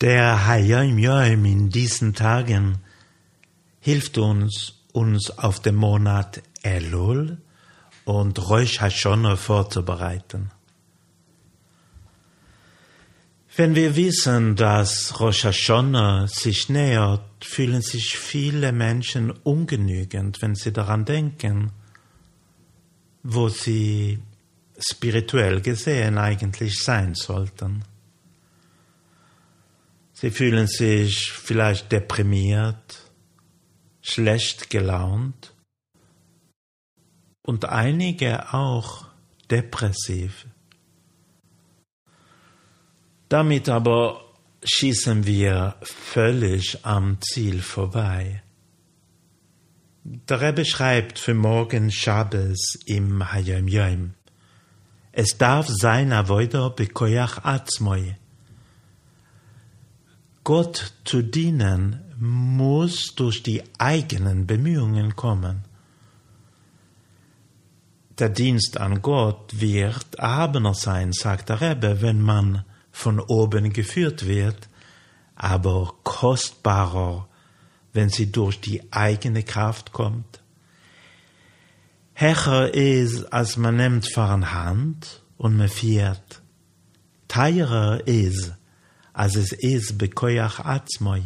Der Hayom Yom in diesen Tagen hilft uns, uns auf den Monat Elul und Rosh Hashanah vorzubereiten. Wenn wir wissen, dass Rosh Hashanah sich nähert, fühlen sich viele Menschen ungenügend, wenn sie daran denken, wo sie spirituell gesehen eigentlich sein sollten. Sie fühlen sich vielleicht deprimiert, schlecht gelaunt und einige auch depressiv. Damit aber schießen wir völlig am Ziel vorbei. Der Rebbe schreibt für morgen Shabbos im Hayom Yom. Es darf sein avoider bekoyach atzmoi. Gott zu dienen muss durch die eigenen Bemühungen kommen. Der Dienst an Gott wird erhabener sein, sagt der Rebbe, wenn man von oben geführt wird, aber kostbarer, wenn sie durch die eigene Kraft kommt. Hecher ist, als man nimmt von Hand und man fährt. Teurer ist, als es ist bekoyach atzmoi.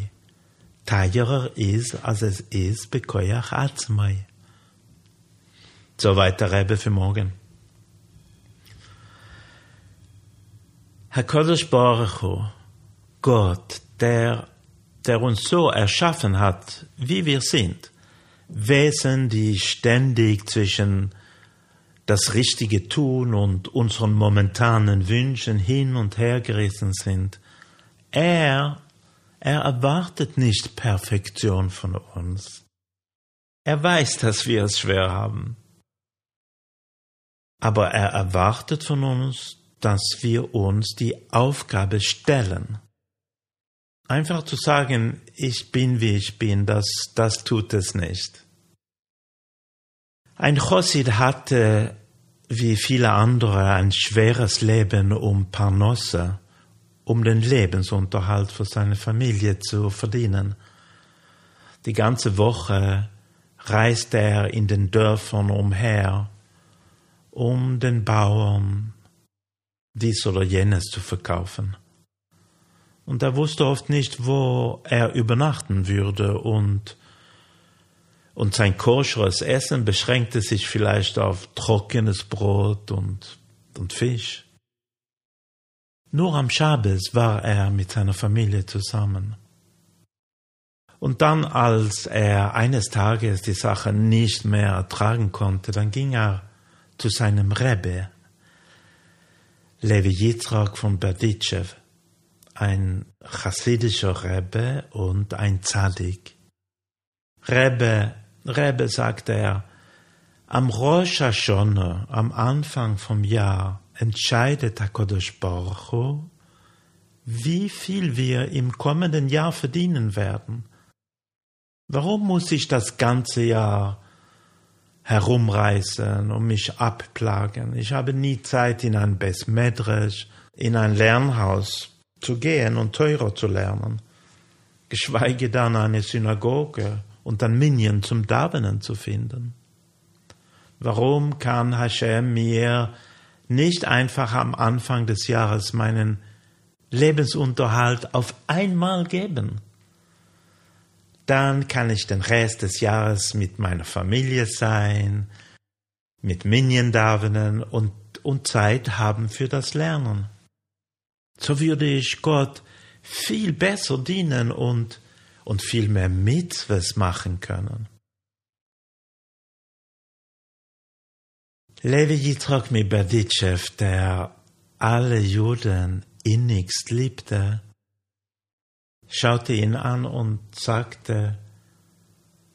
Teurer ist, als es ist bekoyach atzmoi. Soweit der Rebbe für morgen. Herr Kodesh Hu, Gott, der, der uns so erschaffen hat, wie wir sind, Wesen, die ständig zwischen das richtige Tun und unseren momentanen Wünschen hin und her gerissen sind. Er, er erwartet nicht Perfektion von uns. Er weiß, dass wir es schwer haben. Aber er erwartet von uns, dass wir uns die Aufgabe stellen. Einfach zu sagen, ich bin wie ich bin, das, das tut es nicht. Ein Chosid hatte, wie viele andere, ein schweres Leben um Parnosse, um den Lebensunterhalt für seine Familie zu verdienen. Die ganze Woche reiste er in den Dörfern umher, um den Bauern dies oder jenes zu verkaufen. Und er wusste oft nicht, wo er übernachten würde und und sein koscheres Essen beschränkte sich vielleicht auf trockenes Brot und, und Fisch. Nur am Schabes war er mit seiner Familie zusammen. Und dann, als er eines Tages die Sache nicht mehr ertragen konnte, dann ging er zu seinem Rebbe, Levi Yitzhak von Berditschew, ein chassidischer Rebbe und ein Zadik. Rebbe, Rebbe, sagte er, am Rosh Hashanah, am Anfang vom Jahr, entscheidet HaKadosh Baruch wie viel wir im kommenden Jahr verdienen werden. Warum muss ich das ganze Jahr herumreisen und mich abplagen. Ich habe nie Zeit, in ein Besmedresch, in ein Lernhaus zu gehen und teurer zu lernen, geschweige dann eine Synagoge und ein Minion zum Davenen zu finden. Warum kann Hashem mir nicht einfach am Anfang des Jahres meinen Lebensunterhalt auf einmal geben? Dann kann ich den Rest des Jahres mit meiner Familie sein, mit Minion und, und Zeit haben für das Lernen. So würde ich Gott viel besser dienen und, und viel mehr Mitzvahs machen können. Levi Yitzchak Miberditschew, der alle Juden innigst liebte, schaute ihn an und sagte,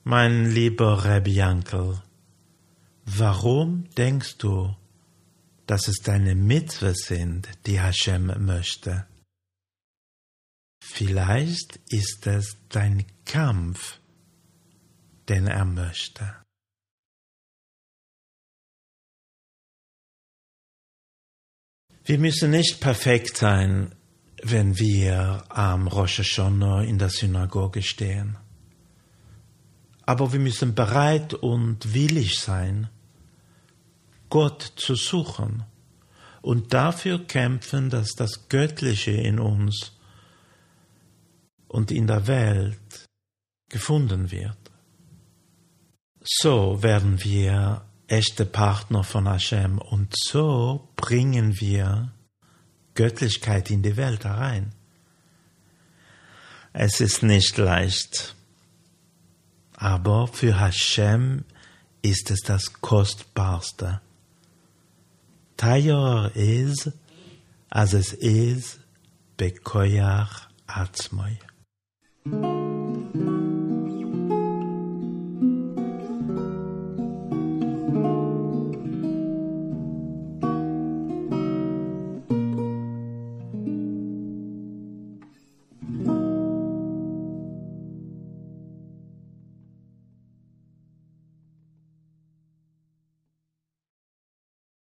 Mein lieber Rabbi Yankel, warum denkst du, dass es deine Mitzwe sind, die Hashem möchte? Vielleicht ist es dein Kampf, den er möchte. Wir müssen nicht perfekt sein, wenn wir am Rosh Hashanah in der Synagoge stehen. Aber wir müssen bereit und willig sein, Gott zu suchen und dafür kämpfen, dass das Göttliche in uns und in der Welt gefunden wird. So werden wir echte Partner von Hashem und so bringen wir Göttlichkeit in die Welt herein. Es ist nicht leicht, aber für Hashem ist es das Kostbarste. Teurer ist, als es ist, bekoyach atzmoy.